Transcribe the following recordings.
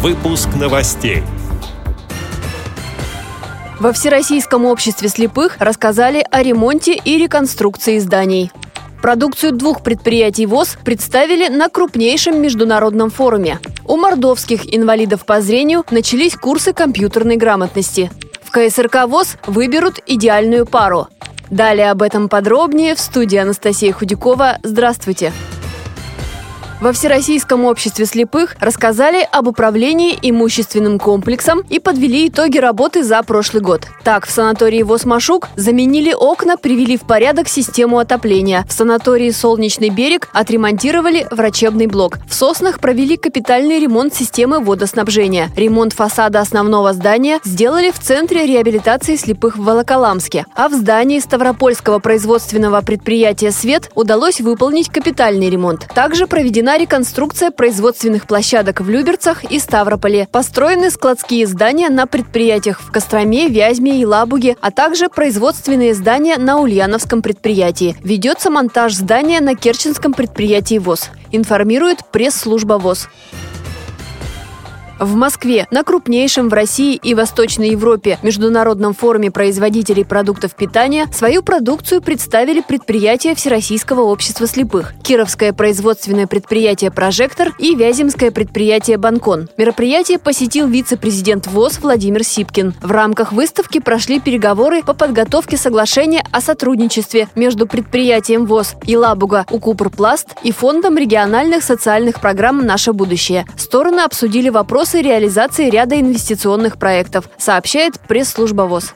Выпуск новостей. Во Всероссийском обществе слепых рассказали о ремонте и реконструкции зданий. Продукцию двух предприятий ВОЗ представили на крупнейшем международном форуме. У мордовских инвалидов по зрению начались курсы компьютерной грамотности. В КСРК ВОЗ выберут идеальную пару. Далее об этом подробнее в студии Анастасия Худякова. Здравствуйте! Во Всероссийском обществе слепых рассказали об управлении имущественным комплексом и подвели итоги работы за прошлый год. Так, в санатории ВОЗ-Машук заменили окна, привели в порядок систему отопления. В санатории «Солнечный берег» отремонтировали врачебный блок. В Соснах провели капитальный ремонт системы водоснабжения. Ремонт фасада основного здания сделали в Центре реабилитации слепых в Волоколамске. А в здании Ставропольского производственного предприятия «Свет» удалось выполнить капитальный ремонт. Также проведена Проведена реконструкция производственных площадок в Люберцах и Ставрополе. Построены складские здания на предприятиях в Костроме, Вязьме и Лабуге, а также производственные здания на Ульяновском предприятии. Ведется монтаж здания на Керченском предприятии ВОЗ. Информирует пресс-служба ВОЗ. В Москве на крупнейшем в России и Восточной Европе международном форуме производителей продуктов питания свою продукцию представили предприятия Всероссийского общества слепых, Кировское производственное предприятие «Прожектор» и Вяземское предприятие «Банкон». Мероприятие посетил вице-президент ВОЗ Владимир Сипкин. В рамках выставки прошли переговоры по подготовке соглашения о сотрудничестве между предприятием ВОЗ «Елабуга» Укупрпласт и Фондом региональных социальных программ «Наше будущее». Стороны обсудили вопрос вопросы реализации ряда инвестиционных проектов, сообщает пресс-служба ВОЗ.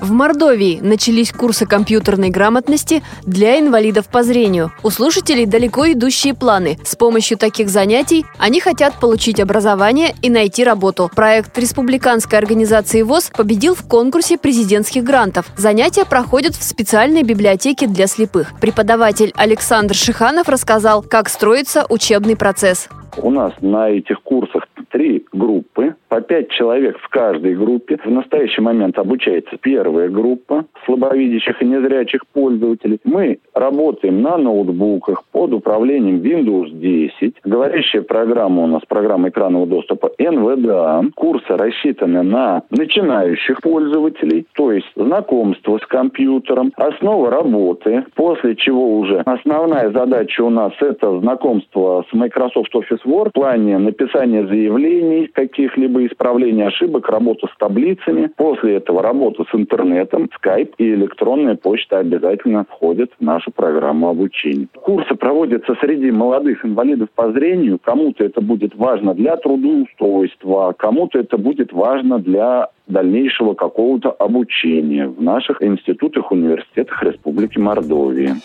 В Мордовии начались курсы компьютерной грамотности для инвалидов по зрению. У слушателей далеко идущие планы. С помощью таких занятий они хотят получить образование и найти работу. Проект республиканской организации ВОЗ победил в конкурсе президентских грантов. Занятия проходят в специальной библиотеке для слепых. Преподаватель Александр Шиханов рассказал, как строится учебный процесс. У нас на этих курсах три группы, по пять человек в каждой группе. В настоящий момент обучается первая группа слабовидящих и незрячих пользователей. Мы работаем на ноутбуках под управлением Windows 10. Говорящая программа у нас программа экранного доступа NVDA. Курсы рассчитаны на начинающих пользователей, то есть знакомство с компьютером, основа работы, после чего уже основная задача у нас это знакомство с Microsoft Office Word в плане написания заявлений каких-либо исправлений ошибок, работа с таблицами. После этого работа с интернетом, скайп и электронная почта обязательно входят в нашу программу обучения. Курсы проводятся среди молодых инвалидов по зрению. Кому-то это будет важно для трудоустройства, кому-то это будет важно для дальнейшего какого-то обучения в наших институтах, университетах Республики Мордовия.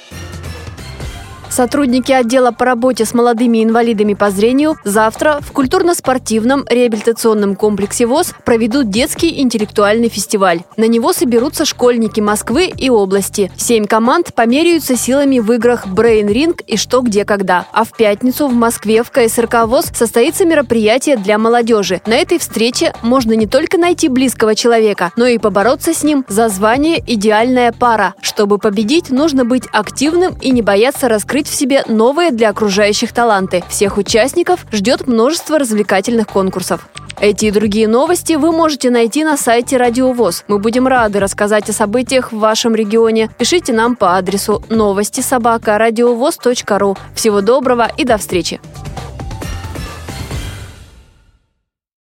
Сотрудники отдела по работе с молодыми инвалидами по зрению завтра в культурно-спортивном реабилитационном комплексе ВОЗ проведут детский интеллектуальный фестиваль. На него соберутся школьники Москвы и области. Семь команд померяются силами в играх Brain Ring и «Что, где, когда». А в пятницу в Москве в КСРК ВОЗ состоится мероприятие для молодежи. На этой встрече можно не только найти близкого человека, но и побороться с ним за звание «Идеальная пара». Чтобы победить, нужно быть активным и не бояться раскрыть открыть в себе новые для окружающих таланты. Всех участников ждет множество развлекательных конкурсов. Эти и другие новости вы можете найти на сайте Радио ВОЗ. Мы будем рады рассказать о событиях в вашем регионе. Пишите нам по адресу новости собака ру. Всего доброго и до встречи!